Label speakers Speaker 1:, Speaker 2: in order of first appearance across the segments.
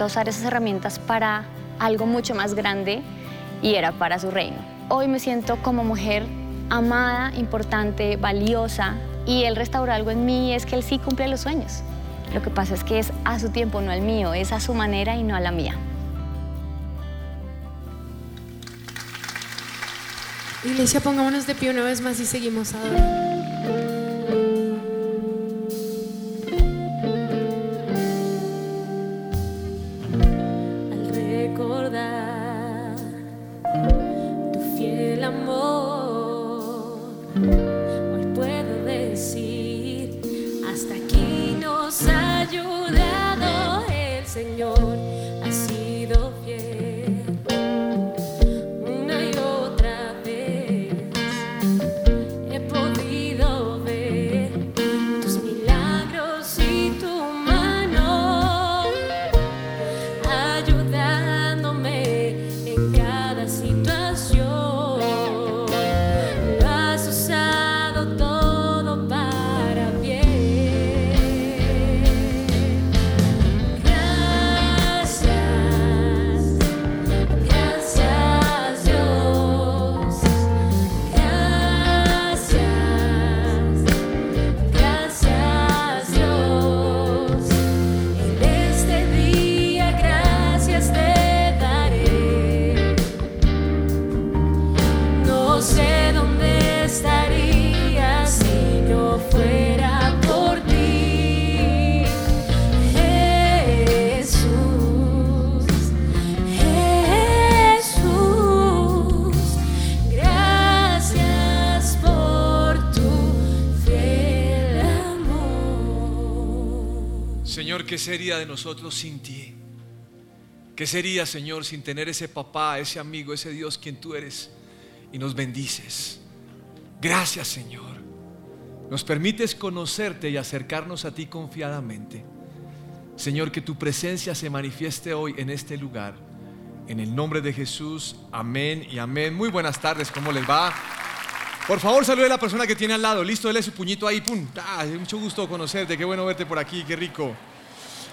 Speaker 1: dispuesto a usar esas herramientas para algo mucho más grande y era para su reino. Hoy me siento como mujer amada, importante, valiosa y Él restauró algo en mí es que Él sí cumple los sueños. Lo que pasa es que es a su tiempo, no al mío, es a su manera y no a la mía.
Speaker 2: Iglesia, pongámonos de pie una vez más y seguimos adorando.
Speaker 3: De nosotros sin ti? ¿Qué sería, Señor, sin tener ese papá, ese amigo, ese Dios quien tú eres y nos bendices? Gracias, Señor. Nos permites conocerte y acercarnos a ti confiadamente. Señor, que tu presencia se manifieste hoy en este lugar. En el nombre de Jesús, amén y amén. Muy buenas tardes, ¿cómo les va? Por favor, salude a la persona que tiene al lado. Listo, dele su puñito ahí. Pum. Ah, mucho gusto conocerte. Qué bueno verte por aquí. Qué rico.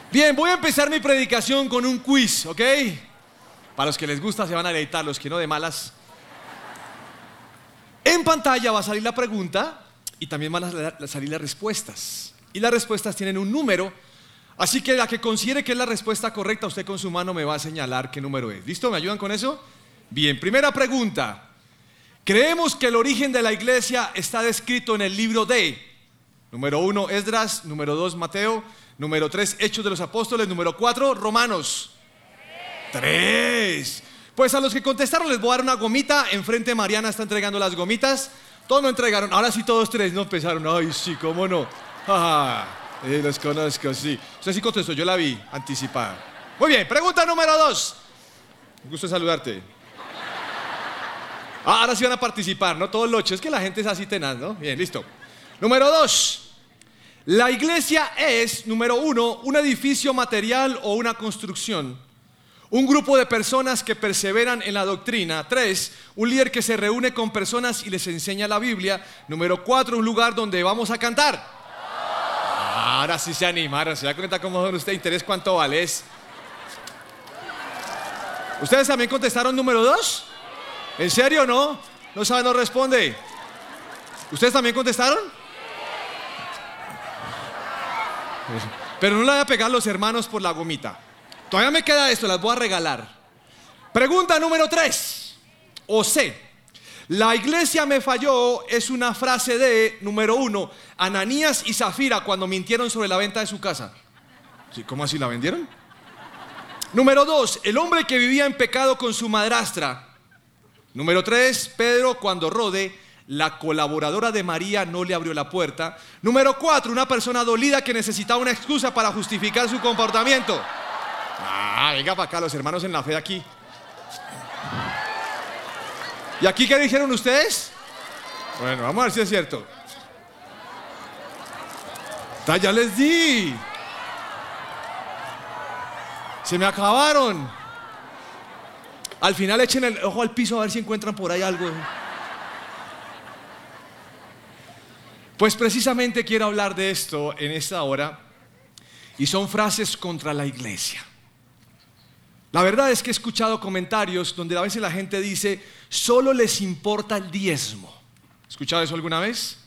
Speaker 3: Bien, voy a empezar mi predicación con un quiz, ¿ok? Para los que les gusta se van a deleitar, los que no de malas. En pantalla va a salir la pregunta y también van a salir las respuestas. Y las respuestas tienen un número. Así que la que considere que es la respuesta correcta, usted con su mano me va a señalar qué número es. ¿Listo? ¿Me ayudan con eso? Bien, primera pregunta. Creemos que el origen de la iglesia está descrito en el libro de número uno, Esdras, número dos, Mateo, número tres, Hechos de los Apóstoles, número cuatro, Romanos. Tres. Pues a los que contestaron les voy a dar una gomita. Enfrente Mariana está entregando las gomitas. Todos no entregaron. Ahora sí todos tres no empezaron. Ay, sí, cómo no. Ah, los conozco, sí. Usted sí contestó, yo la vi anticipada. Muy bien, pregunta número dos. Un gusto saludarte. Ah, ahora sí van a participar, no todos loches, es que la gente es así tenaz, ¿no? Bien, listo. Número dos. La iglesia es, número uno, un edificio material o una construcción. Un grupo de personas que perseveran en la doctrina. Tres, un líder que se reúne con personas y les enseña la Biblia. Número cuatro, un lugar donde vamos a cantar. Ahora sí se animaron, se da cuenta cómo son usted interés, cuánto vale. es? ¿Ustedes también contestaron número dos? ¿En serio no? No sabe, no responde. ¿Ustedes también contestaron? Pero no le voy a pegar a los hermanos por la gomita. Todavía me queda esto, las voy a regalar. Pregunta número 3. O C. La iglesia me falló es una frase de, número uno, Ananías y Zafira cuando mintieron sobre la venta de su casa. ¿Sí? ¿Cómo así la vendieron? Número dos, el hombre que vivía en pecado con su madrastra. Número tres, Pedro cuando Rode, la colaboradora de María, no le abrió la puerta. Número cuatro, una persona dolida que necesitaba una excusa para justificar su comportamiento. Ah, venga para acá, los hermanos en la fe aquí. ¿Y aquí qué dijeron ustedes? Bueno, vamos a ver si es cierto. Ya les di. Se me acabaron. Al final echen el ojo al piso a ver si encuentran por ahí algo. Pues precisamente quiero hablar de esto en esta hora y son frases contra la iglesia. La verdad es que he escuchado comentarios donde a veces la gente dice, solo les importa el diezmo. ¿Escuchado eso alguna vez?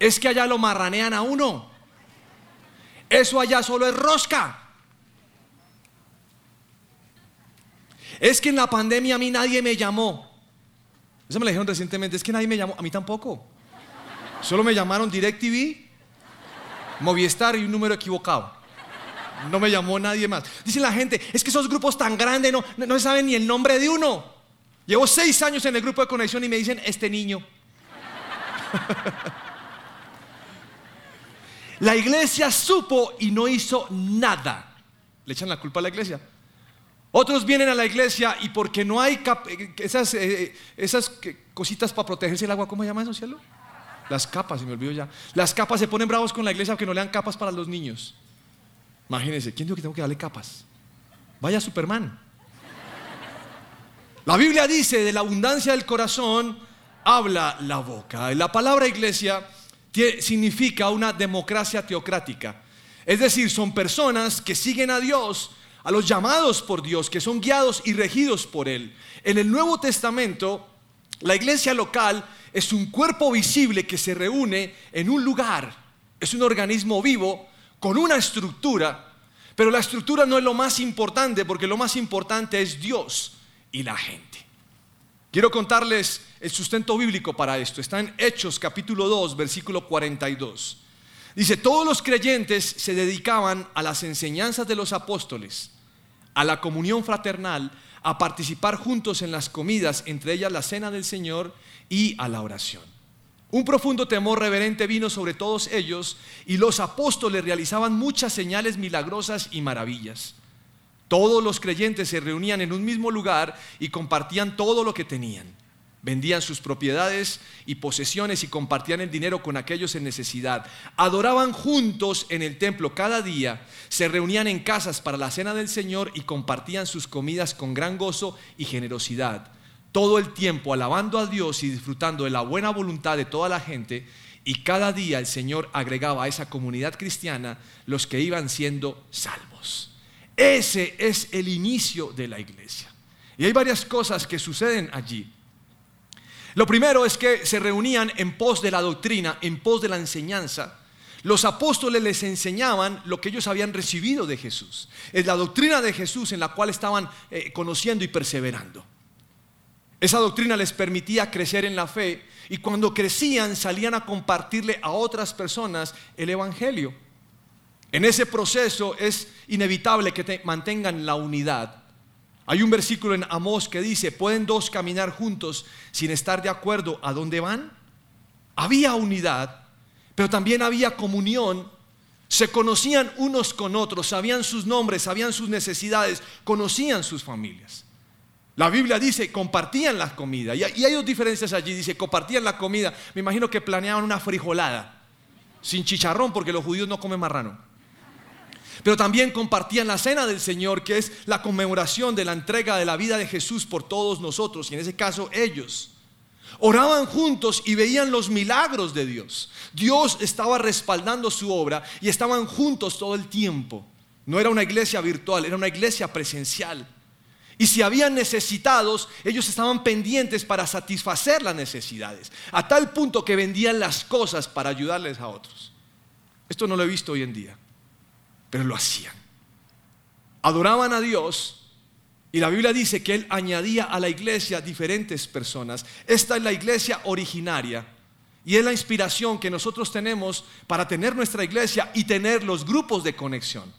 Speaker 3: Es que allá lo marranean a uno. Eso allá solo es rosca. Es que en la pandemia a mí nadie me llamó. Eso me lo dijeron recientemente, es que nadie me llamó, a mí tampoco. Solo me llamaron DirecTV, Movistar y un número equivocado. No me llamó nadie más. Dice la gente, es que esos grupos tan grandes no, no, saben ni el nombre de uno. Llevo seis años en el grupo de conexión y me dicen, este niño. la iglesia supo y no hizo nada. Le echan la culpa a la iglesia. Otros vienen a la iglesia y porque no hay esas, eh, esas cositas para protegerse el agua, ¿cómo se llama eso, cielo? Las capas, se me olvidó ya. Las capas se ponen bravos con la iglesia porque no le dan capas para los niños. Imagínense, ¿quién dijo que tengo que darle capas? Vaya Superman. La Biblia dice, de la abundancia del corazón habla la boca. La palabra iglesia significa una democracia teocrática. Es decir, son personas que siguen a Dios, a los llamados por Dios, que son guiados y regidos por Él. En el Nuevo Testamento, la iglesia local es un cuerpo visible que se reúne en un lugar. Es un organismo vivo con una estructura, pero la estructura no es lo más importante porque lo más importante es Dios y la gente. Quiero contarles el sustento bíblico para esto. Está en Hechos capítulo 2, versículo 42. Dice, todos los creyentes se dedicaban a las enseñanzas de los apóstoles, a la comunión fraternal, a participar juntos en las comidas, entre ellas la cena del Señor y a la oración. Un profundo temor reverente vino sobre todos ellos y los apóstoles realizaban muchas señales milagrosas y maravillas. Todos los creyentes se reunían en un mismo lugar y compartían todo lo que tenían. Vendían sus propiedades y posesiones y compartían el dinero con aquellos en necesidad. Adoraban juntos en el templo cada día, se reunían en casas para la cena del Señor y compartían sus comidas con gran gozo y generosidad todo el tiempo alabando a Dios y disfrutando de la buena voluntad de toda la gente. Y cada día el Señor agregaba a esa comunidad cristiana los que iban siendo salvos. Ese es el inicio de la iglesia. Y hay varias cosas que suceden allí. Lo primero es que se reunían en pos de la doctrina, en pos de la enseñanza. Los apóstoles les enseñaban lo que ellos habían recibido de Jesús. Es la doctrina de Jesús en la cual estaban eh, conociendo y perseverando. Esa doctrina les permitía crecer en la fe y cuando crecían salían a compartirle a otras personas el Evangelio. En ese proceso es inevitable que mantengan la unidad. Hay un versículo en Amós que dice, ¿pueden dos caminar juntos sin estar de acuerdo a dónde van? Había unidad, pero también había comunión. Se conocían unos con otros, sabían sus nombres, sabían sus necesidades, conocían sus familias. La Biblia dice, compartían la comida. Y hay dos diferencias allí. Dice, compartían la comida. Me imagino que planeaban una frijolada. Sin chicharrón, porque los judíos no comen marrano. Pero también compartían la cena del Señor, que es la conmemoración de la entrega de la vida de Jesús por todos nosotros. Y en ese caso ellos. Oraban juntos y veían los milagros de Dios. Dios estaba respaldando su obra y estaban juntos todo el tiempo. No era una iglesia virtual, era una iglesia presencial. Y si habían necesitados, ellos estaban pendientes para satisfacer las necesidades, a tal punto que vendían las cosas para ayudarles a otros. Esto no lo he visto hoy en día, pero lo hacían. Adoraban a Dios y la Biblia dice que Él añadía a la iglesia diferentes personas. Esta es la iglesia originaria y es la inspiración que nosotros tenemos para tener nuestra iglesia y tener los grupos de conexión.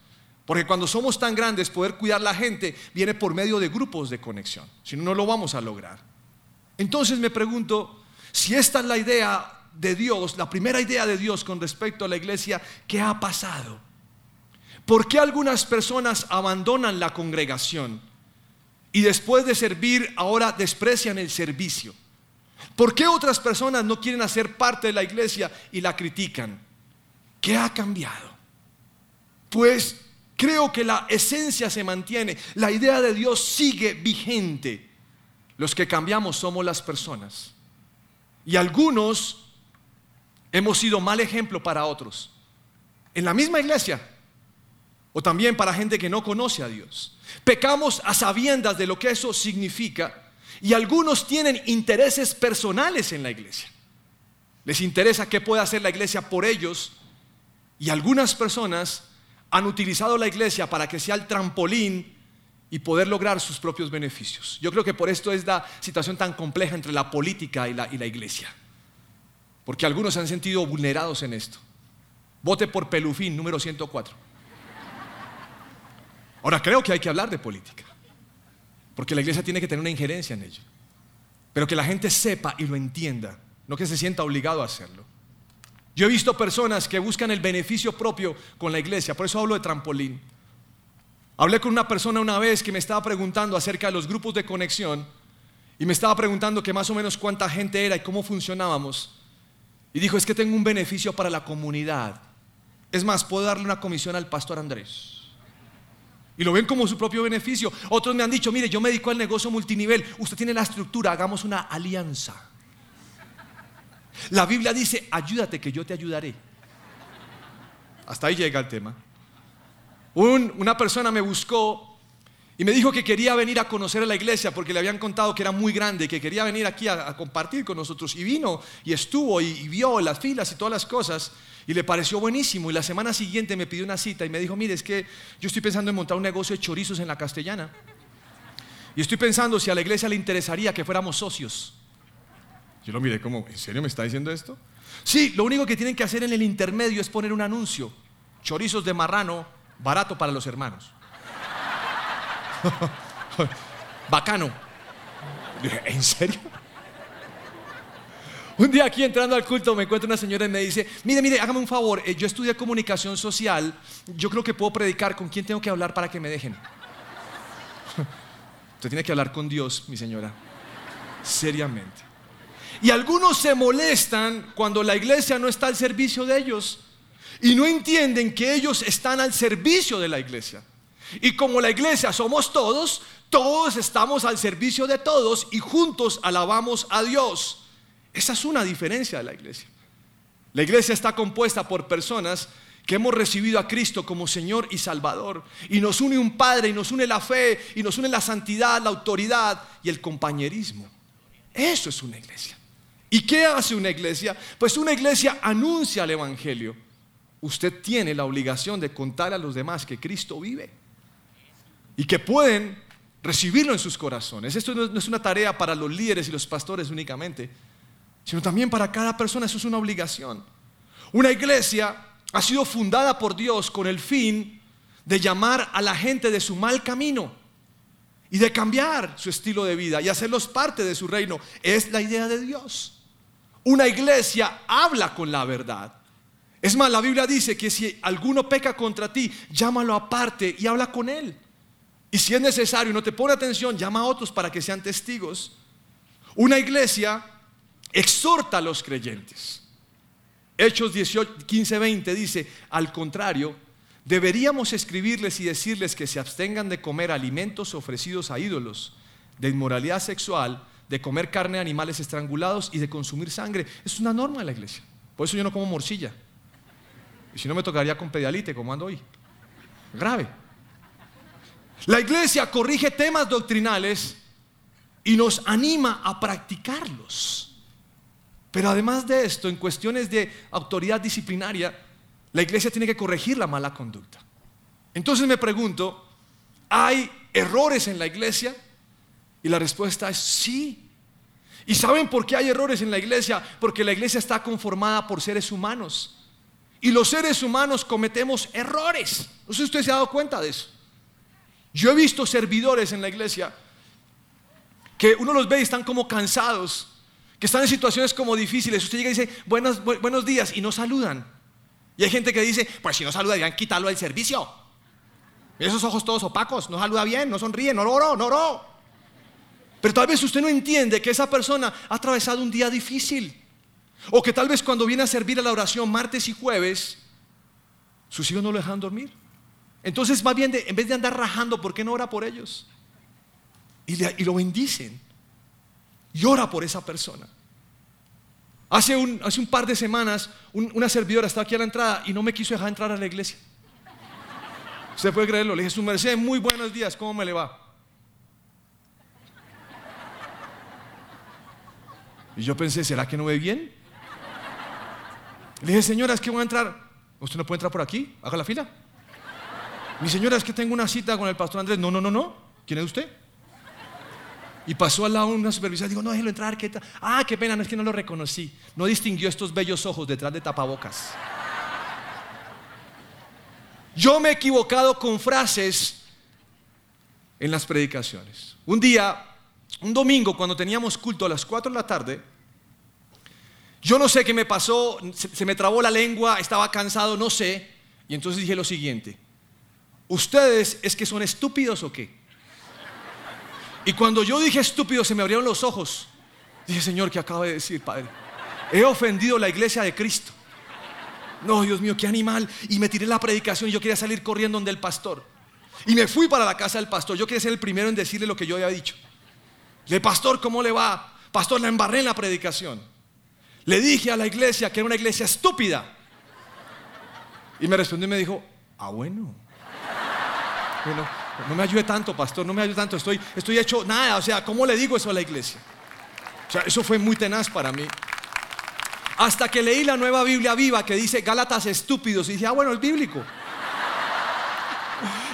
Speaker 3: Porque cuando somos tan grandes, poder cuidar la gente viene por medio de grupos de conexión. Si no, no lo vamos a lograr. Entonces me pregunto, si esta es la idea de Dios, la primera idea de Dios con respecto a la iglesia, ¿qué ha pasado? ¿Por qué algunas personas abandonan la congregación y después de servir ahora desprecian el servicio? ¿Por qué otras personas no quieren hacer parte de la iglesia y la critican? ¿Qué ha cambiado? Pues Creo que la esencia se mantiene, la idea de Dios sigue vigente. Los que cambiamos somos las personas. Y algunos hemos sido mal ejemplo para otros. En la misma iglesia. O también para gente que no conoce a Dios. Pecamos a sabiendas de lo que eso significa y algunos tienen intereses personales en la iglesia. Les interesa qué puede hacer la iglesia por ellos y algunas personas han utilizado la iglesia para que sea el trampolín y poder lograr sus propios beneficios. Yo creo que por esto es la situación tan compleja entre la política y la, iglesia. Porque algunos se han sentido vulnerados en esto. Vote por Pelufín, número 104. Ahora creo que hay que hablar de política. Porque la iglesia tiene que tener una injerencia en ello. Pero que la gente sepa y lo entienda, no que se sienta obligado a hacerlo. Yo he visto personas que buscan el beneficio propio con la iglesia, por eso hablo de trampolín. Hablé con una persona una vez que me estaba preguntando acerca de los grupos de conexión y me estaba preguntando que más o menos cuánta gente era y cómo funcionábamos. Y dijo, es que tengo un beneficio para la comunidad. Es más, puedo darle una comisión al pastor Andrés. Y lo ven como su propio beneficio. Otros me han dicho, mire, yo me dedico al negocio multinivel. Usted tiene la estructura, hagamos una alianza. La Biblia dice, ayúdate que yo te ayudaré. Hasta ahí llega el tema. una persona me buscó y me dijo que quería venir a conocer a la iglesia porque le habían contado que era muy grande, que quería venir aquí a, compartir con nosotros. Y vino y estuvo y, y vio las filas y todas las cosas y le pareció buenísimo. Y la semana siguiente me pidió una cita y me dijo, mire, es que yo estoy pensando en montar un negocio de chorizos en la castellana. Y estoy pensando si a la iglesia le interesaría que fuéramos socios. Yo lo miré como, ¿en serio me está diciendo esto? Sí, lo único que tienen que hacer en el intermedio es poner un anuncio. Chorizos de marrano, barato para los hermanos. Bacano. ¿en serio? Un día aquí entrando al culto me encuentro una señora y me dice, mire, mire, hágame un favor, eh, yo estudié comunicación social, yo creo que puedo predicar, ¿con quién tengo que hablar para que me dejen? Usted tiene que hablar con Dios, mi señora, seriamente. Y algunos se molestan cuando la iglesia no está al servicio de ellos y no entienden que ellos están al servicio de la iglesia. Y como la iglesia somos todos, todos estamos al servicio de todos y juntos alabamos a Dios. Esa es una diferencia de la iglesia. La iglesia está compuesta por personas que hemos recibido a Cristo como Señor y Salvador. Y nos une un Padre, y nos une la fe, y nos une la santidad, la autoridad y el compañerismo. Eso es una iglesia. ¿Y qué hace una iglesia? Pues una iglesia anuncia el Evangelio. Usted tiene la obligación de contar a los demás que Cristo vive y que pueden recibirlo en sus corazones. Esto no es una tarea para los líderes y los pastores únicamente sino también para cada persona. Eso es una obligación. Una iglesia ha sido fundada por Dios con el fin de llamar a la gente de su mal camino y de cambiar su estilo de vida y hacerlos parte de su reino. Es la idea de Dios. Una iglesia habla con la verdad. Es más, la Biblia dice que si alguno peca contra ti, llámalo aparte y habla con él. Y si es necesario y no te pone atención, llama a otros para que sean testigos. Una iglesia exhorta a los creyentes. Hechos 18, 15, 20 dice, al contrario, deberíamos escribirles y decirles que se abstengan de comer alimentos ofrecidos a ídolos, de inmoralidad sexual, de comer carne de animales estrangulados y de consumir sangre. Es una norma de la iglesia. Por eso yo no como morcilla. Y si no me tocaría con pedialite, como ando hoy. Grave. La iglesia corrige temas doctrinales y nos anima a practicarlos. Pero además de esto, en cuestiones de autoridad disciplinaria, la iglesia tiene que corregir la mala conducta. Entonces me pregunto, ¿hay errores en la iglesia? Y la respuesta es sí. ¿Y saben por qué hay errores en la iglesia? Porque la iglesia está conformada por seres humanos. Y los seres humanos cometemos errores. No sé si usted se ha dado cuenta de eso. Yo he visto servidores en la iglesia que uno los ve y están como cansados que están en situaciones como difíciles. Usted llega y dice, buenos, buenos días, y no saludan. Y hay gente que dice, pues si no saluda, deberían quitarlo del servicio. esos ojos todos opacos, no saluda bien, no sonríe, no oró, no oró. Pero tal vez usted no entiende que esa persona ha atravesado un día difícil. O que tal vez cuando viene a servir a la oración martes y jueves, sus hijos no lo dejan dormir. Entonces, más bien, en vez de andar rajando, ¿por qué no ora por ellos? Y, y lo bendicen y ora por esa persona. Hace un, hace un par de semanas una servidora estaba aquí a la entrada y no me quiso dejar entrar a la iglesia. Usted puede creerlo. Le dije, su merced, muy buenos días, ¿cómo me le va? Y yo pensé, ¿será que no ve bien? Le dije, señora, es que voy a entrar. ¿Usted no puede entrar por aquí? Haga la fila. Mi señora, es que tengo una cita con el pastor Andrés. No, no, no, no. ¿Quién es usted? Y pasó al lado una supervisora. Digo, no, déjelo entrar. ¿qué tal? Ah, qué pena, no es que no lo reconocí. No distinguió estos bellos ojos detrás de tapabocas. Yo me he equivocado con frases en las predicaciones. Un día, un domingo, cuando teníamos culto a las 4 de la tarde, yo no sé qué me pasó, se, se me trabó la lengua, estaba cansado, no sé. Y entonces dije lo siguiente, ¿ustedes es que son estúpidos o qué? Y cuando yo dije estúpido se me abrieron los ojos. Dije, Señor, ¿qué acaba de decir, Padre? He ofendido la iglesia de Cristo. No, Dios mío, qué animal. Y me tiré la predicación y yo quería salir corriendo donde el pastor. Y me fui para la casa del pastor. Yo quería ser el primero en decirle lo que yo había dicho. Le, pastor, ¿cómo le va? Pastor, la embarré en la predicación. Le dije a la iglesia que era una iglesia estúpida. Y me respondió y me dijo, ah, bueno. Bueno, no me ayude tanto, pastor, no me ayude tanto. Estoy, estoy hecho nada. O sea, ¿cómo le digo eso a la iglesia? O sea, eso fue muy tenaz para mí. Hasta que leí la nueva Biblia viva que dice Gálatas estúpidos. Y dije, ah, bueno, es bíblico.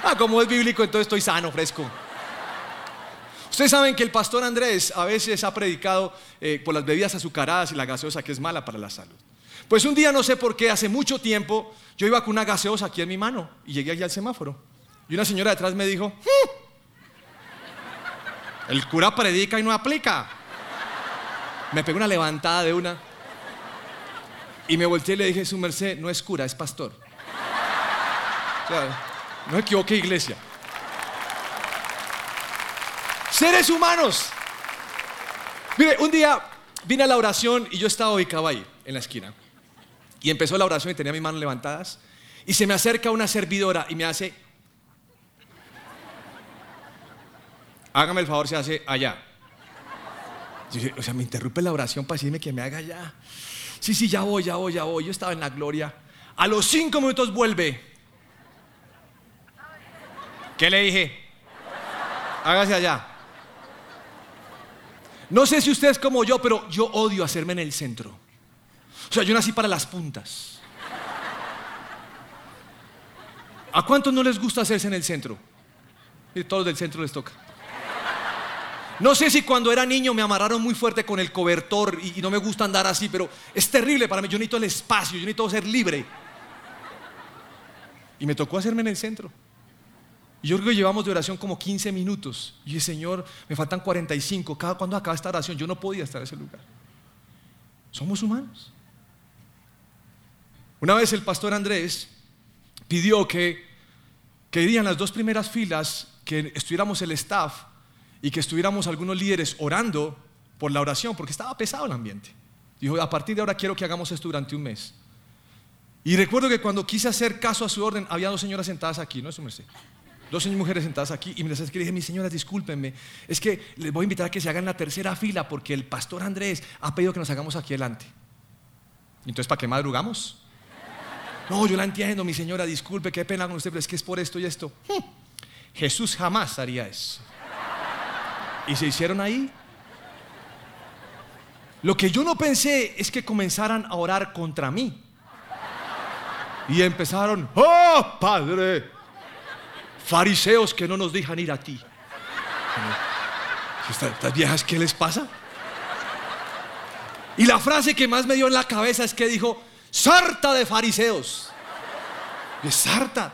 Speaker 3: Ah, como es bíblico, entonces estoy sano, fresco. Ustedes saben que el pastor Andrés a veces ha predicado eh, por las bebidas azucaradas y la gaseosa que es mala para la salud. Pues un día no sé por qué, hace mucho tiempo, yo iba con una gaseosa aquí en mi mano y llegué allá al semáforo. Y una señora detrás me dijo, "Mm, el cura predica y no aplica. Me pegó una levantada de una. Y me volteé y le dije, su merced, no es cura, es pastor. O sea, no equivoque, iglesia. Seres humanos. Mire, un día vine a la oración y yo estaba ubicado ahí, en la esquina. Y empezó la oración y tenía mis manos levantadas. Y se me acerca una servidora y me hace, hágame el favor, se hace allá. O sea, me interrumpe la oración para decirme que me haga allá. Sí, sí, ya voy, ya voy, ya voy. Yo estaba en la gloria. A los cinco minutos vuelve. ¿Qué le dije? Hágase allá. No sé si usted es como yo, pero yo odio hacerme en el centro. O sea, yo nací para las puntas. ¿A cuántos no les gusta hacerse en el centro? Y todos del centro les toca. No sé si cuando era niño me amarraron muy fuerte con el cobertor y, no me gusta andar así, pero es terrible para mí. Yo necesito el espacio, yo necesito ser libre. Y me tocó hacerme en el centro. Y yo creo llevamos de oración como 15 minutos. Y dije, Señor, me faltan 45. Cada cuando acaba esta oración, yo no podía estar en ese lugar. Somos humanos. Una vez el pastor Andrés pidió que, que irían las dos primeras filas, que estuviéramos el staff y que estuviéramos algunos líderes orando por la oración, porque estaba pesado el ambiente. Dijo, a partir de ahora quiero que hagamos esto durante un mes. Y recuerdo que cuando quise hacer caso a su orden, había dos señoras sentadas aquí, ¿no es su merced? Dos mujeres sentadas aquí y me les dije, mis señoras, discúlpenme, es que les voy a invitar a que se hagan la tercera fila porque el pastor Andrés ha pedido que nos hagamos aquí adelante. Entonces, ¿para qué madrugamos? No, yo la entiendo, mi señora, disculpe, qué pena con usted, pero es que es por esto y esto. Jesús jamás haría eso. Y se hicieron ahí. Lo que yo no pensé es que comenzaran a orar contra mí. Y empezaron, oh Padre, fariseos que no nos dejan ir a ti. Estas, viejas, ¿qué les pasa? Y la frase que más me dio en la cabeza es que dijo, sarta de fariseos. De sarta.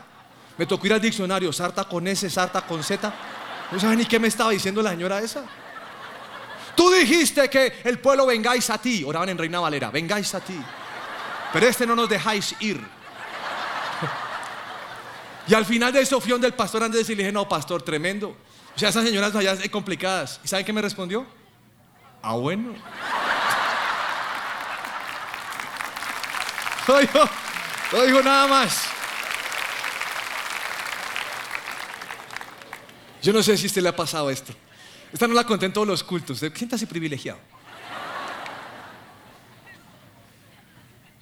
Speaker 3: Me tocó ir al diccionario, sarta con S, sarta con Z. No saben ni qué me estaba diciendo la señora esa. Tú dijiste que el pueblo vengáis a ti. Oraban en Reina Valera, vengáis a ti. Pero este no nos dejáis ir. Y al final de eso fui donde el pastor Andrés y le dije, no, pastor, tremendo. O sea, esas señoras allá complicadas. ¿Y saben qué me respondió? Ah, bueno. No dijo, no dijo nada más. Yo no sé si a usted le ha pasado esto. Esta no la conté en todos los cultos. Siéntase privilegiado.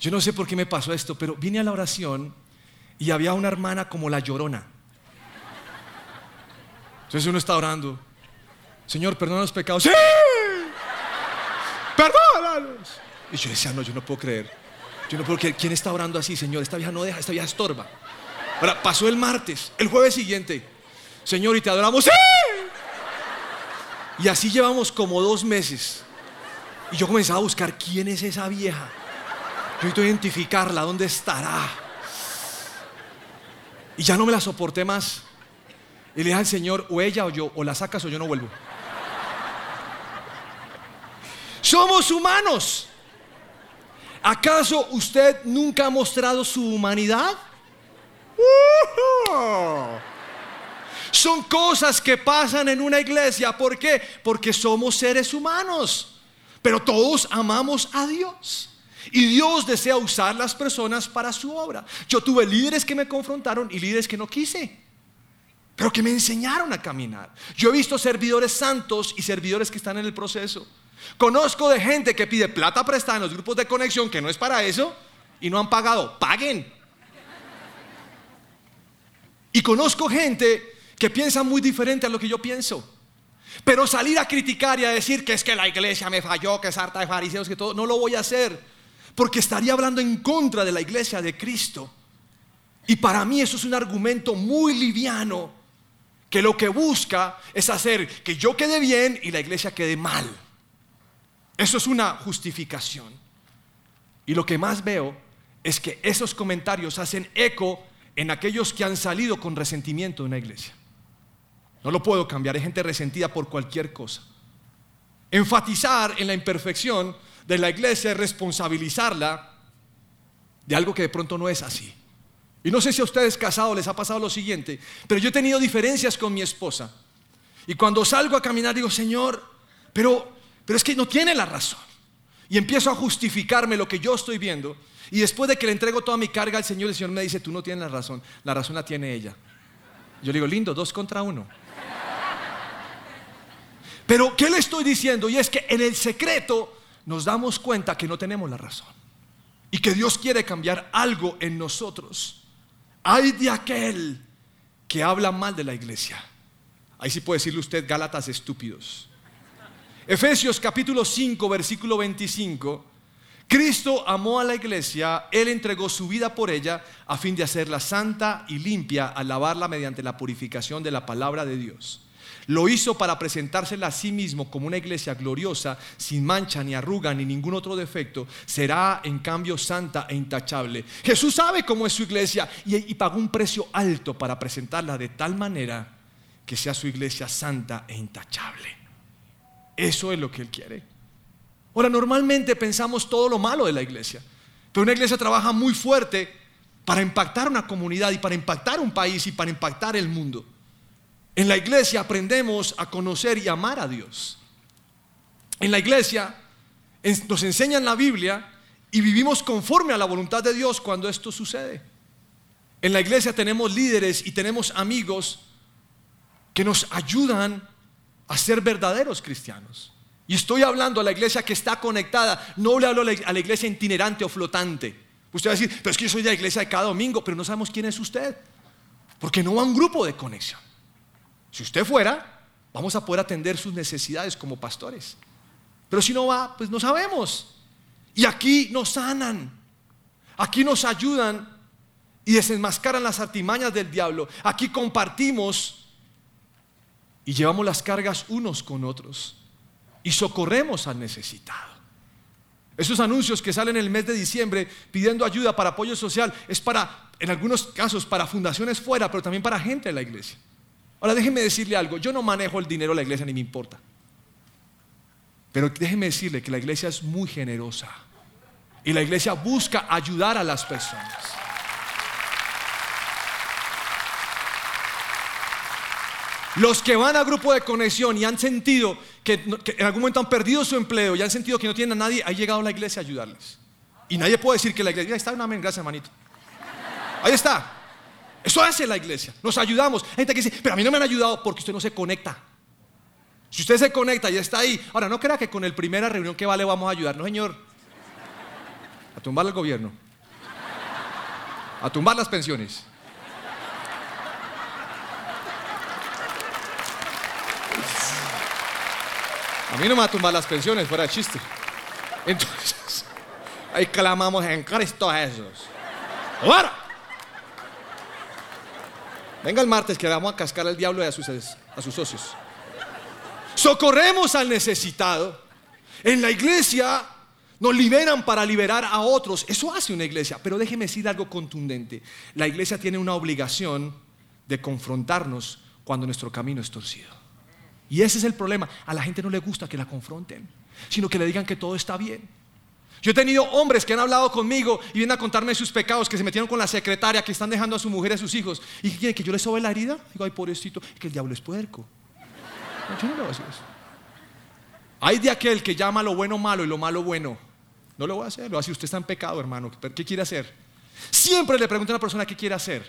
Speaker 3: Yo no sé por qué me pasó esto, pero vine a la oración y había una hermana como la llorona. Entonces uno está orando. Señor, perdona los pecados. ¡Sí! ¡Perdónalos! Y yo decía, no, yo no puedo creer. Yo no puedo creer. ¿Quién está orando así, Señor? Esta vieja no deja, esta vieja estorba. Ahora, pasó el martes, el jueves siguiente. Señor, y te adoramos. ¡Sí! Y así llevamos como dos meses. Y yo comenzaba a buscar quién es esa vieja. Yo necesito identificarla, dónde estará. Y ya no me la soporté más. Y le dije al Señor, o ella o yo, o la sacas o yo no vuelvo. Somos humanos. ¿Acaso usted nunca ha mostrado su humanidad? Son cosas que pasan en una iglesia. ¿Por qué? Porque somos seres humanos. Pero todos amamos a Dios. Y Dios desea usar las personas para su obra. Yo tuve líderes que me confrontaron y líderes que no quise. Pero que me enseñaron a caminar. Yo he visto servidores santos y servidores que están en el proceso. Conozco de gente que pide plata prestada en los grupos de conexión que no es para eso y no han pagado. Paguen. Y conozco gente que piensa muy diferente a lo que yo pienso. Pero salir a criticar y a decir que es que la iglesia me falló, que es harta de fariseos, que todo, no lo voy a hacer. Porque estaría hablando en contra de la iglesia de Cristo. Y para mí eso es un argumento muy liviano, que lo que busca es hacer que yo quede bien y la iglesia quede mal. Eso es una justificación. Y lo que más veo es que esos comentarios hacen eco en aquellos que han salido con resentimiento de una iglesia. No lo puedo cambiar, hay gente resentida por cualquier cosa. Enfatizar en la imperfección de la iglesia es responsabilizarla de algo que de pronto no es así. Y no sé si a ustedes casados les ha pasado lo siguiente, pero yo he tenido diferencias con mi esposa. Y cuando salgo a caminar digo, Señor, pero, pero es que no tiene la razón. Y empiezo a justificarme lo que yo estoy viendo. Y después de que le entrego toda mi carga al Señor, el Señor me dice, tú no tienes la razón, la razón la tiene ella. Yo le digo, lindo, dos contra uno. Pero, ¿qué le estoy diciendo? Y es que en el secreto nos damos cuenta que no tenemos la razón. Y que Dios quiere cambiar algo en nosotros. Hay de aquel que habla mal de la iglesia. Ahí sí puede decirle usted Gálatas estúpidos. Efesios capítulo 5, versículo 25. Cristo amó a la iglesia, Él entregó su vida por ella a fin de hacerla santa y limpia al lavarla mediante la purificación de la palabra de Dios. Lo hizo para presentársela a sí mismo como una iglesia gloriosa, sin mancha ni arruga ni ningún otro defecto. Será en cambio santa e intachable. Jesús sabe cómo es su iglesia y, pagó un precio alto para presentarla de tal manera que sea su iglesia santa e intachable. Eso es lo que Él quiere. Ahora, normalmente pensamos todo lo malo de la iglesia, pero una iglesia trabaja muy fuerte para impactar una comunidad y para impactar un país y para impactar el mundo. En la iglesia aprendemos a conocer y amar a Dios. En la iglesia nos enseñan la Biblia y vivimos conforme a la voluntad de Dios cuando esto sucede. En la iglesia tenemos líderes y tenemos amigos que nos ayudan a ser verdaderos cristianos. Y estoy hablando a la iglesia que está conectada, no le hablo a la iglesia itinerante o flotante. Usted va a decir, pero es que yo soy de la iglesia de cada domingo, pero no sabemos quién es usted, porque no va un grupo de conexión. Si usted fuera, vamos a poder atender sus necesidades como pastores. Pero si no va, pues no sabemos. Y aquí nos sanan, aquí nos ayudan y desenmascaran las artimañas del diablo. Aquí compartimos y llevamos las cargas unos con otros y socorremos al necesitado. Esos anuncios que salen en el mes de diciembre pidiendo ayuda para apoyo social es para, en algunos casos, para fundaciones fuera, pero también para gente de la iglesia. Ahora déjeme decirle algo, yo no manejo el dinero de la iglesia ni me importa. Pero déjeme decirle que la iglesia es muy generosa y la iglesia busca ayudar a las personas. Los que van a grupo de conexión y han sentido que, en algún momento han perdido su empleo y han sentido que no tienen a nadie, ha llegado a la iglesia a ayudarles. Y nadie puede decir que la iglesia, ahí está, un amén, gracias hermanito. Ahí está. Eso hace la iglesia. Nos ayudamos. Hay gente que dice, pero a mí no me han ayudado porque usted no se conecta. Si usted se conecta y está ahí, ahora no crea que con el primera reunión que vale vamos a ayudar, no señor. A tumbar el gobierno. A tumbar las pensiones. A mí no me va a tumbar las pensiones, fuera de chiste. Entonces, ahí clamamos en Cristo Jesús. ¡Ahora! Venga el martes que vamos a cascar al diablo y a sus, a sus socios. Socorremos al necesitado. En la iglesia nos liberan para liberar a otros. Eso hace una iglesia. Pero déjeme decir algo contundente. La iglesia tiene una obligación de confrontarnos cuando nuestro camino es torcido. Y ese es el problema. A la gente no le gusta que la confronten, sino que le digan que todo está bien. Yo he tenido hombres que han hablado conmigo y vienen a contarme sus pecados, que se metieron con la secretaria, que están dejando a su mujer y a sus hijos. ¿Y quieren que yo les sobe la herida? Digo, ay, pobrecito, que el diablo es puerco. No, yo no le voy a hacer eso. Hay de aquel que llama lo bueno malo y lo malo bueno. No lo voy a hacer, lo usted está en pecado, hermano. ¿Qué quiere hacer? Siempre le pregunto a una persona qué quiere hacer.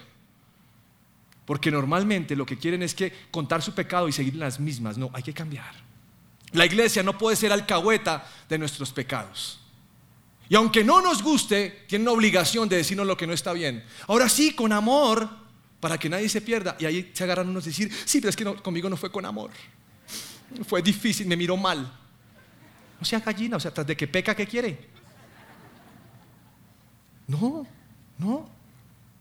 Speaker 3: Porque normalmente lo que quieren es que contar su pecado y seguir las mismas. No, hay que cambiar. La iglesia no puede ser alcahueta de nuestros pecados. Y aunque no nos guste, tiene una obligación de decirnos lo que no está bien. Ahora sí, con amor, para que nadie se pierda. Y ahí se agarran unos a decir, sí, pero es que conmigo no fue con amor. Fue difícil, me miró mal. No sea gallina, o sea, tras de que peca, ¿qué quiere? No, no.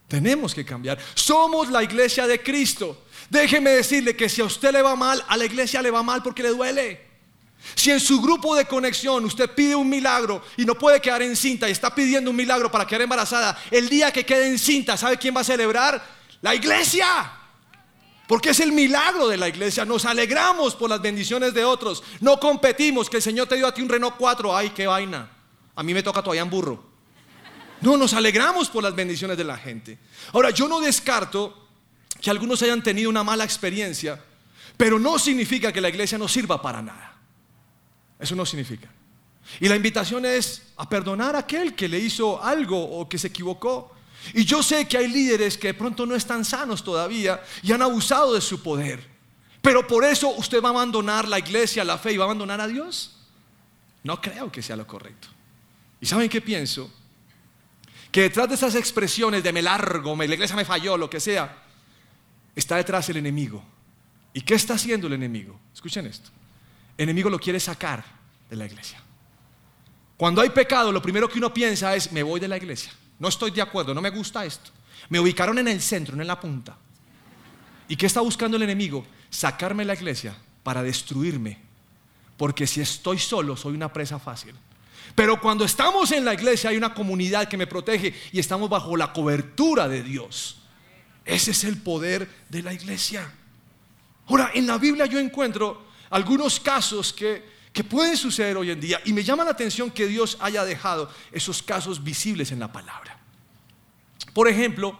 Speaker 3: Tenemos que cambiar. Somos la iglesia de Cristo. Déjeme decirle que si a usted le va mal, a la iglesia le va mal porque le duele. Si en su grupo de conexión usted pide un milagro y no puede quedar encinta y está pidiendo un milagro para quedar embarazada, el día que quede encinta, ¿sabe quién va a celebrar? La iglesia. Porque es el milagro de la iglesia. Nos alegramos por las bendiciones de otros. No competimos. Que el Señor te dio a ti un Renault 4. Ay, qué vaina. A mí me toca todavía en burro. No, nos alegramos por las bendiciones de la gente. Ahora, yo no descarto que algunos hayan tenido una mala experiencia, pero no significa que la iglesia no sirva para nada. Eso no significa. Y la invitación es a perdonar a aquel que le hizo algo o que se equivocó. Y yo sé que hay líderes que de pronto no están sanos todavía y han abusado de su poder. Pero por eso usted va a abandonar la iglesia, la fe y va a abandonar a Dios. No creo que sea lo correcto. ¿Y saben qué pienso? Que detrás de esas expresiones de me largo, la iglesia me falló, lo que sea, está detrás el enemigo. ¿Y qué está haciendo el enemigo? Escuchen esto. Enemigo lo quiere sacar de la iglesia. Cuando hay pecado, lo primero que uno piensa es, me voy de la iglesia. No estoy de acuerdo, no me gusta esto. Me ubicaron en el centro, no en la punta. ¿Y qué está buscando el enemigo? Sacarme de la iglesia para destruirme. Porque si estoy solo, soy una presa fácil. Pero cuando estamos en la iglesia hay una comunidad que me protege y estamos bajo la cobertura de Dios. Ese es el poder de la iglesia. Ahora, en la Biblia yo encuentro algunos casos que, que pueden suceder hoy en día y me llama la atención que Dios haya dejado esos casos visibles en la palabra. Por ejemplo,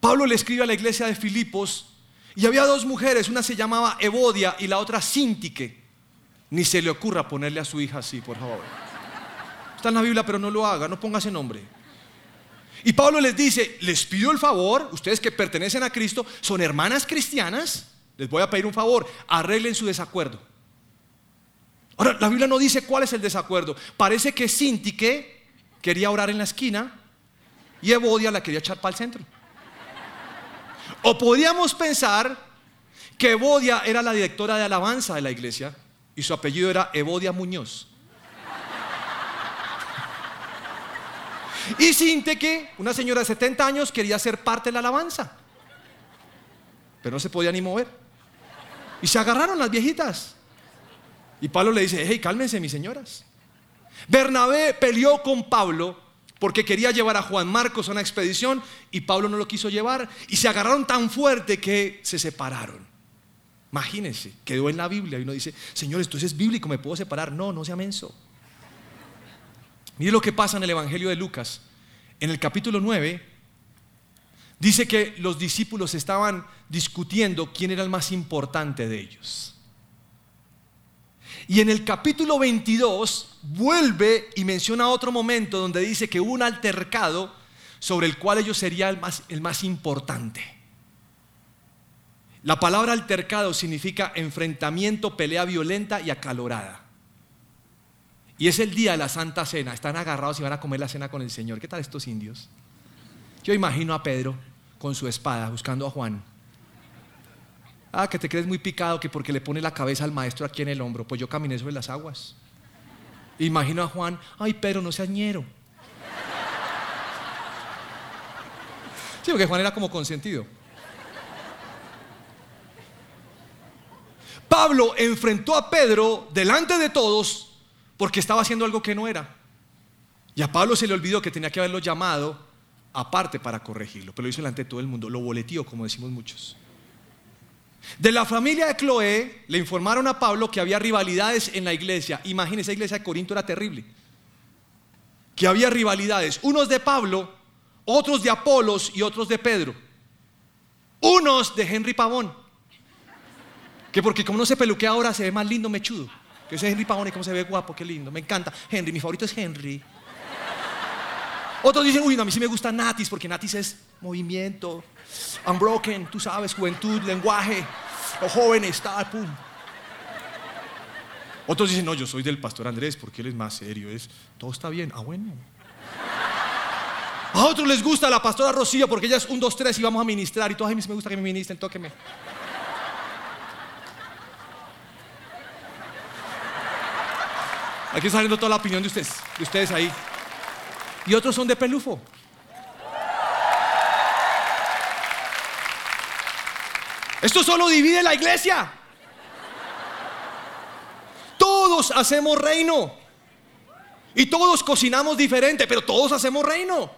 Speaker 3: Pablo le escribe a la iglesia de Filipos y había dos mujeres, una se llamaba Evodia y la otra Sintique. Ni se le ocurra ponerle a su hija así, por favor. Está en la Biblia, pero no lo haga, no ponga ese nombre. Y Pablo les dice, les pido el favor, ustedes que pertenecen a Cristo, son hermanas cristianas, les voy a pedir un favor, arreglen su desacuerdo. Ahora, la Biblia no dice cuál es el desacuerdo. Parece que Sintique quería orar en la esquina y Evodia la quería echar para el centro. O podríamos pensar que Evodia era la directora de alabanza de la iglesia y su apellido era Evodia Muñoz. Y Sintique, una señora de 70 años, quería ser parte de la alabanza, pero no se podía ni mover. Y se agarraron las viejitas. Y Pablo le dice, hey, cálmense mis señoras. Bernabé peleó con Pablo porque quería llevar a Juan Marcos a una expedición y Pablo no lo quiso llevar y se agarraron tan fuerte que se separaron. Imagínense, quedó en la Biblia y uno dice, Señor, esto es bíblico, ¿me puedo separar? No, no sea menso. Mire lo que pasa en el Evangelio de Lucas. En el capítulo 9 dice que los discípulos estaban discutiendo quién era el más importante de ellos. Y en el capítulo 22 vuelve y menciona otro momento donde dice que hubo un altercado sobre el cual ellos serían el más, el más importante. La palabra altercado significa enfrentamiento, pelea violenta y acalorada. Y es el día de la Santa Cena. Están agarrados y van a comer la cena con el Señor. ¿Qué tal estos indios? Yo imagino a Pedro con su espada buscando a Juan. Ah, que te crees muy picado que porque le pone la cabeza al maestro aquí en el hombro. Pues yo caminé sobre las aguas. Imagino a Juan, ay, pero no seas ñero. Sí, porque Juan era como consentido. Pablo enfrentó a Pedro delante de todos porque estaba haciendo algo que no era. Y a Pablo se le olvidó que tenía que haberlo llamado aparte para corregirlo, pero lo hizo delante de todo el mundo, lo boleteó, como decimos muchos. De la familia de Cloé le informaron a Pablo que había rivalidades en la iglesia. Imagínense, la iglesia de Corinto era terrible. Que había rivalidades, unos de Pablo, otros de Apolos y otros de Pedro. Unos de Henry Pavón. Que porque como no se peluquea ahora se ve más lindo mechudo. Que ese Henry Pavón y cómo se ve guapo, qué lindo. Me encanta. Henry, mi favorito es Henry. Otros dicen, uy, no, a mí sí me gusta Natis porque Natis es movimiento, unbroken, tú sabes, juventud, lenguaje, los jóvenes, tal, pum. Otros dicen, no, yo soy del pastor Andrés porque él es más serio, es, todo está bien, ah, bueno. A otros les gusta la pastora Rocío porque ella es un, dos, tres y vamos a ministrar y todos a mí me gusta que me ministren, tóqueme. Aquí está saliendo toda la opinión de ustedes, de ustedes ahí. Y otros son de pelufo. Esto solo divide la iglesia. Todos hacemos reino. Y todos cocinamos diferente, pero todos hacemos reino.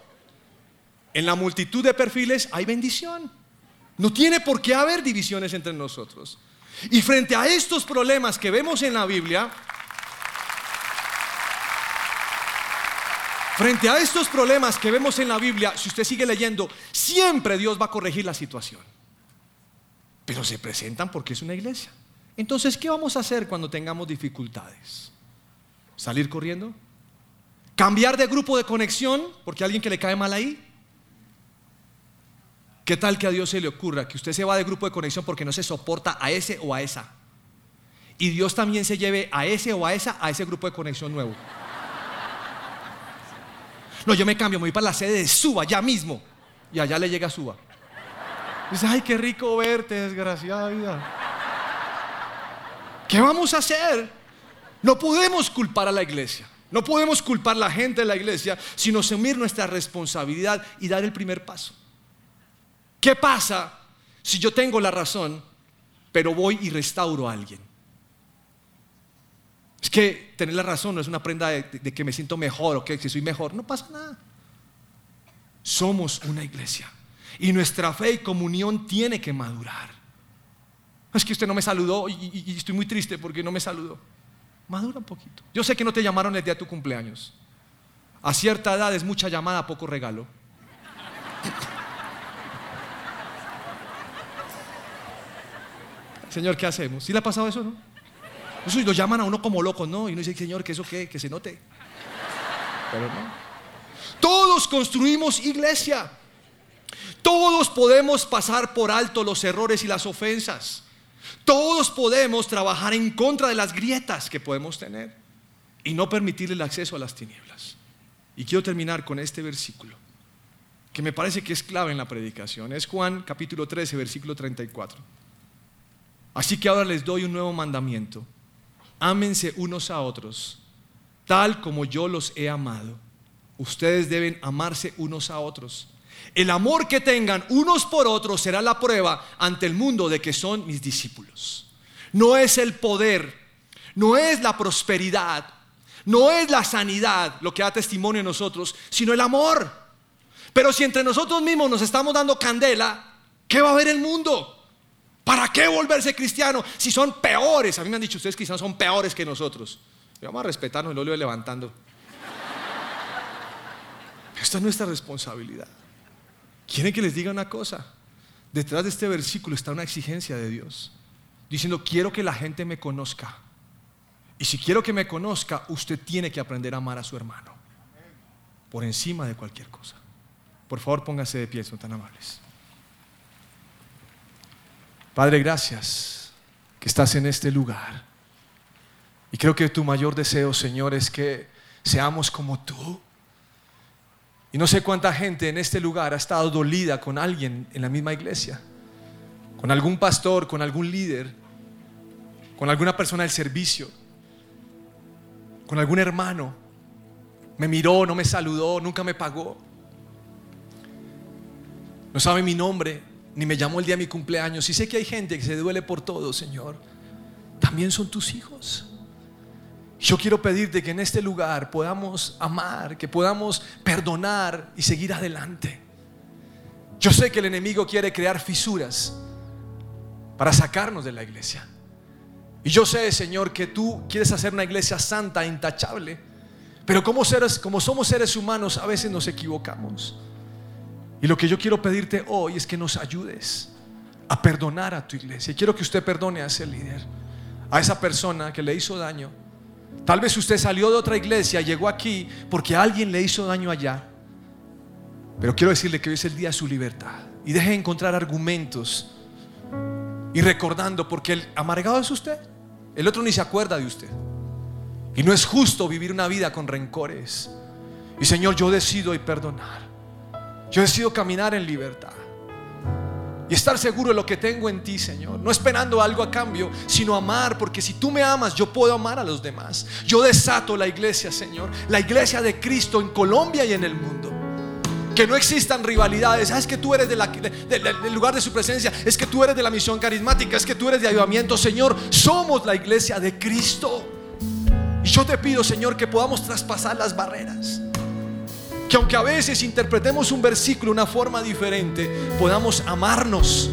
Speaker 3: En la multitud de perfiles hay bendición. No tiene por qué haber divisiones entre nosotros. Y frente a estos problemas que vemos en la Biblia, frente a estos problemas que vemos en la Biblia, si usted sigue leyendo, siempre Dios va a corregir la situación. Pero se presentan porque es una iglesia. Entonces, ¿qué vamos a hacer cuando tengamos dificultades? ¿Salir corriendo? ¿Cambiar de grupo de conexión porque alguien que le cae mal ahí? ¿Qué tal que a Dios se le ocurra que usted se va de grupo de conexión porque no se soporta a ese o a esa? Y Dios también se lleve a ese o a esa a ese grupo de conexión nuevo. No, yo me cambio, me voy para la sede de Suba ya mismo. Y allá le llega Suba. Dice, ay, qué rico verte, desgraciada vida. ¿Qué vamos a hacer? No podemos culpar a la iglesia. No podemos culpar a la gente de la iglesia, sino asumir nuestra responsabilidad y dar el primer paso. ¿Qué pasa si yo tengo la razón, pero voy y restauro a alguien? Es que tener la razón no es una prenda de, que me siento mejor o que si soy mejor. No pasa nada. Somos una iglesia. Y nuestra fe y comunión tiene que madurar. Es que usted no me saludó y estoy muy triste porque no me saludó. Madura un poquito. Yo sé que no te llamaron el día de tu cumpleaños. A cierta edad es mucha llamada, poco regalo. Señor, ¿qué hacemos? ¿Sí le ha pasado eso, no? Eso y lo llaman a uno como loco, ¿no? Y uno dice, Señor, ¿que eso qué? Que se note. Pero no. Todos construimos iglesia. Todos podemos pasar por alto los errores y las ofensas. Todos podemos trabajar en contra de las grietas que podemos tener y no permitirle el acceso a las tinieblas. Y quiero terminar con este versículo, que me parece que es clave en la predicación. Es Juan capítulo 13, versículo 34. Así que ahora les doy un nuevo mandamiento. Ámense unos a otros, tal como yo los he amado. Ustedes deben amarse unos a otros. El amor que tengan unos por otros será la prueba ante el mundo de que son mis discípulos. No es el poder, no es la prosperidad, no es la sanidad lo que da testimonio en nosotros, sino el amor. Pero si entre nosotros mismos nos estamos dando candela, ¿qué va a ver el mundo? ¿Para qué volverse cristiano si son peores? A mí me han dicho ustedes cristianos son peores que nosotros. Vamos a respetarnos y lo leo levantando. Esta es nuestra responsabilidad. ¿Quieren que les diga una cosa? Detrás de este versículo está una exigencia de Dios, diciendo, quiero que la gente me conozca. Y si quiero que me conozca, usted tiene que aprender a amar a su hermano, por encima de cualquier cosa. Por favor, póngase de pie, son tan amables. Padre, gracias que estás en este lugar. Y creo que tu mayor deseo, Señor, es que seamos como tú. Y no sé cuánta gente en este lugar ha estado dolida con alguien en la misma iglesia, con algún pastor, con algún líder, con alguna persona del servicio, con algún hermano. Me miró, no me saludó, nunca me pagó. No sabe mi nombre, ni me llamó el día de mi cumpleaños. Y sé que hay gente que se duele por todo, Señor. También son tus hijos. Yo quiero pedirte que en este lugar podamos amar, que podamos perdonar y seguir adelante. Yo sé que el enemigo quiere crear fisuras para sacarnos de la iglesia. Y yo sé, Señor, que tú quieres hacer una iglesia santa, intachable. Pero como, seres, como somos seres humanos, a veces nos equivocamos. Y lo que yo quiero pedirte hoy es que nos ayudes a perdonar a tu iglesia. Y quiero que usted perdone a ese líder, a esa persona que le hizo daño. Tal vez usted salió de otra iglesia, llegó aquí porque alguien le hizo daño allá. Pero quiero decirle que hoy es el día de su libertad. Y deje de encontrar argumentos. Y recordando, porque el amargado es usted. El otro ni se acuerda de usted. Y no es justo vivir una vida con rencores. Y Señor, yo decido y perdonar. Yo decido caminar en libertad. Y estar seguro de lo que tengo en ti, Señor. No esperando algo a cambio, sino amar. Porque si tú me amas, yo puedo amar a los demás. Yo desato la iglesia, Señor. La iglesia de Cristo en Colombia y en el mundo. Que no existan rivalidades. Ah, es que tú eres de del lugar de su presencia. Es que tú eres de la misión carismática. Es que tú eres de avivamiento, Señor. Somos la iglesia de Cristo. Y yo te pido, Señor, que podamos traspasar las barreras. Que aunque a veces interpretemos un versículo de una forma diferente, podamos amarnos.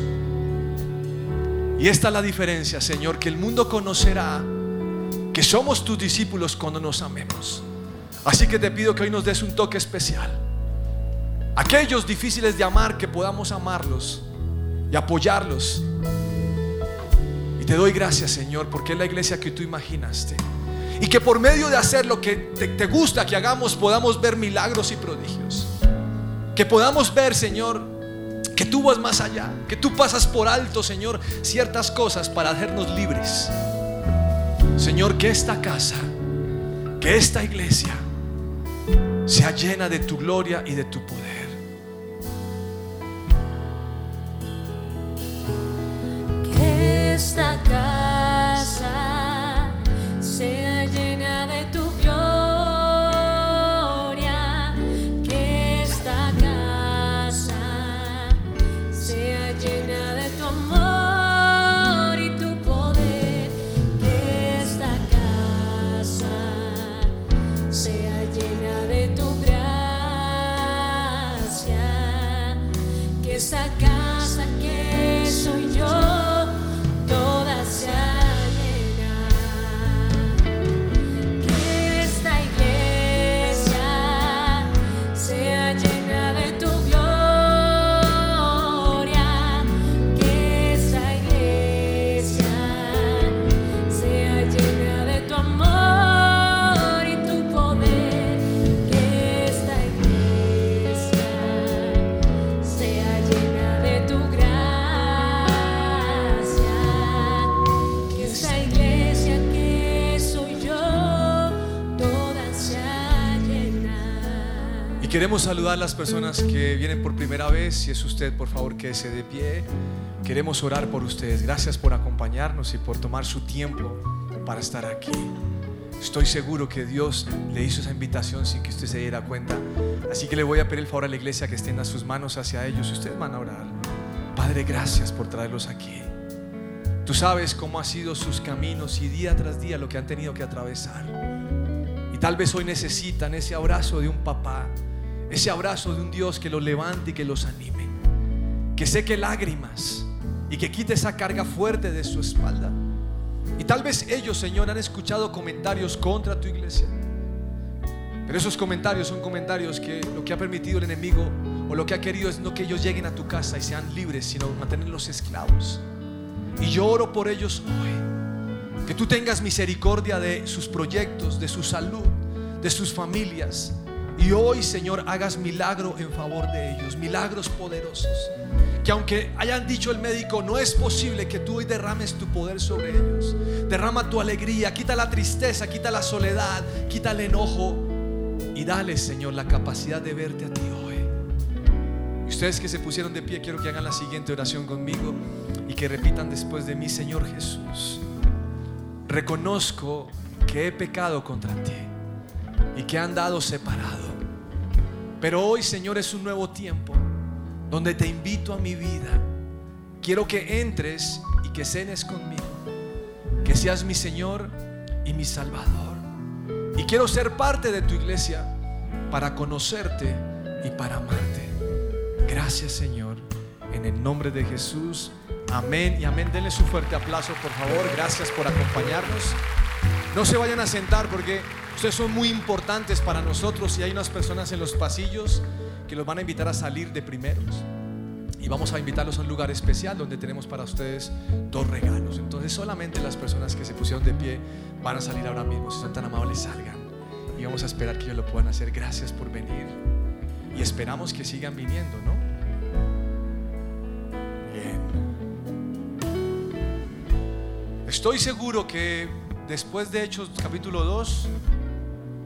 Speaker 3: Y esta es la diferencia, Señor, que el mundo conocerá que somos tus discípulos cuando nos amemos. Así que te pido que hoy nos des un toque especial. Aquellos difíciles de amar, que podamos amarlos y apoyarlos. Y te doy gracias, Señor, porque es la iglesia que tú imaginaste. Y que por medio de hacer lo que te, te gusta que hagamos, podamos ver milagros y prodigios. Que podamos ver, Señor, que tú vas más allá. Que tú pasas por alto, Señor, ciertas cosas para hacernos libres. Señor, que esta casa, que esta iglesia sea llena de tu gloria y de tu poder.
Speaker 2: Que esta casa
Speaker 3: queremos saludar a las personas que vienen por primera vez. Si es usted, por favor, quédese de pie. Queremos orar por ustedes. Gracias por acompañarnos y por tomar su tiempo para estar aquí. Estoy seguro que Dios le hizo esa invitación sin que usted se diera cuenta. Así que le voy a pedir el favor a la iglesia que extienda sus manos hacia ellos y ustedes van a orar. Padre, gracias por traerlos aquí. Tú sabes cómo han sido sus caminos y día tras día lo que han tenido que atravesar. Y tal vez hoy necesitan ese abrazo de un papá, ese abrazo de un Dios que los levante y que los anime. Que seque lágrimas y que quite esa carga fuerte de su espalda. Y tal vez ellos, Señor, han escuchado comentarios contra tu iglesia. Pero esos comentarios son comentarios que lo que ha permitido el enemigo o lo que ha querido es no que ellos lleguen a tu casa y sean libres, sino mantenerlos esclavos. Y yo oro por ellos hoy. Que tú tengas misericordia de sus proyectos, de su salud, de sus familias. Y hoy, Señor, hagas milagro en favor de ellos, milagros poderosos. Que aunque hayan dicho el médico, no es posible que tú hoy derrames tu poder sobre ellos. Derrama tu alegría, quita la tristeza, quita la soledad, quita el enojo. Y dale, Señor, la capacidad de verte a ti hoy. Ustedes que se pusieron de pie, quiero que hagan la siguiente oración conmigo y que repitan después de mí, Señor Jesús, reconozco que he pecado contra ti y que he andado separado. Pero hoy, Señor, es un nuevo tiempo donde te invito a mi vida. Quiero que entres y que cenes conmigo, que seas mi Señor y mi Salvador. Y quiero ser parte de tu iglesia para conocerte y para amarte. Gracias Señor, en el nombre de Jesús. Amén y amén. Denle su fuerte aplauso, por favor. Gracias por acompañarnos. No se vayan a sentar porque ustedes son muy importantes para nosotros y hay unas personas en los pasillos que los van a invitar a salir de primeros. Y vamos a invitarlos a un lugar especial donde tenemos para ustedes dos regalos. Entonces solamente las personas que se pusieron de pie van a salir ahora mismo. Si son tan amables, salgan. Y vamos a esperar que ellos lo puedan hacer. Gracias por venir. Y esperamos que sigan viniendo, ¿no? Bien. Estoy seguro que después de Hechos capítulo 2,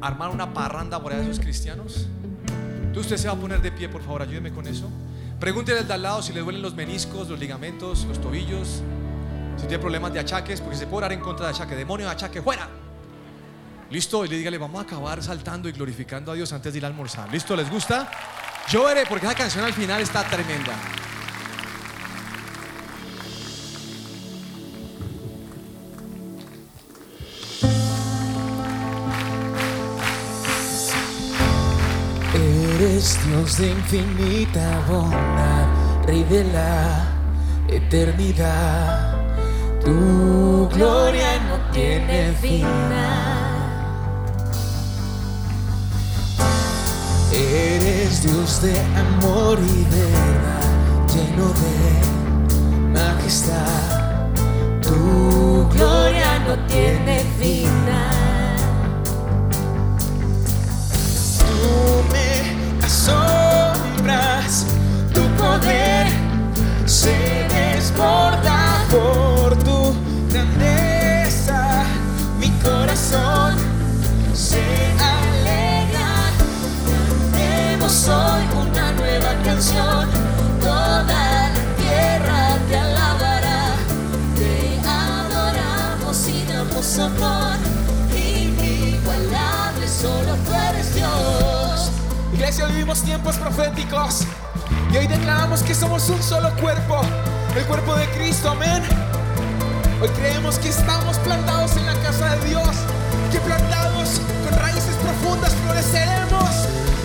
Speaker 3: armar una parranda por allá de esos cristianos. Entonces usted se va a poner de pie, por favor, ayúdeme con eso. Pregúntele al de al lado si le duelen los meniscos, los ligamentos, los tobillos, si tiene problemas de achaques, porque se puede orar en contra de achaque. Demonio de achaque, fuera. Listo, y le dígale, vamos a acabar saltando y glorificando a Dios antes de ir a almorzar. ¿Listo? ¿Les gusta? Yo veré, porque esa canción al final está tremenda.
Speaker 4: Eres Dios de infinita bondad, Rey de la eternidad. Tu gloria no tiene final. Eres Dios de amor y verdad, lleno de majestad. Tu gloria no tiene final. Por tu grandeza. Mi corazón se alegra. Cantemos hoy una nueva canción. Toda la tierra te alabará. Te adoramos y damos honor. Inigualable, solo tú eres Dios.
Speaker 5: Iglesia, vivimos tiempos proféticos y hoy declaramos que somos un solo cuerpo, el cuerpo de Cristo, amén. Hoy creemos que estamos plantados en la casa de Dios, que plantados con raíces profundas floreceremos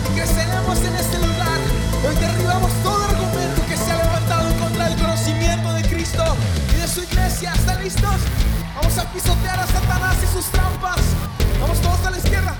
Speaker 5: y creceremos en este lugar. Hoy derribamos todo argumento que se ha levantado contra del conocimiento de Cristo y de su iglesia. ¿Están listos? Vamos a pisotear a Satanás y sus trampas. Vamos todos a la izquierda.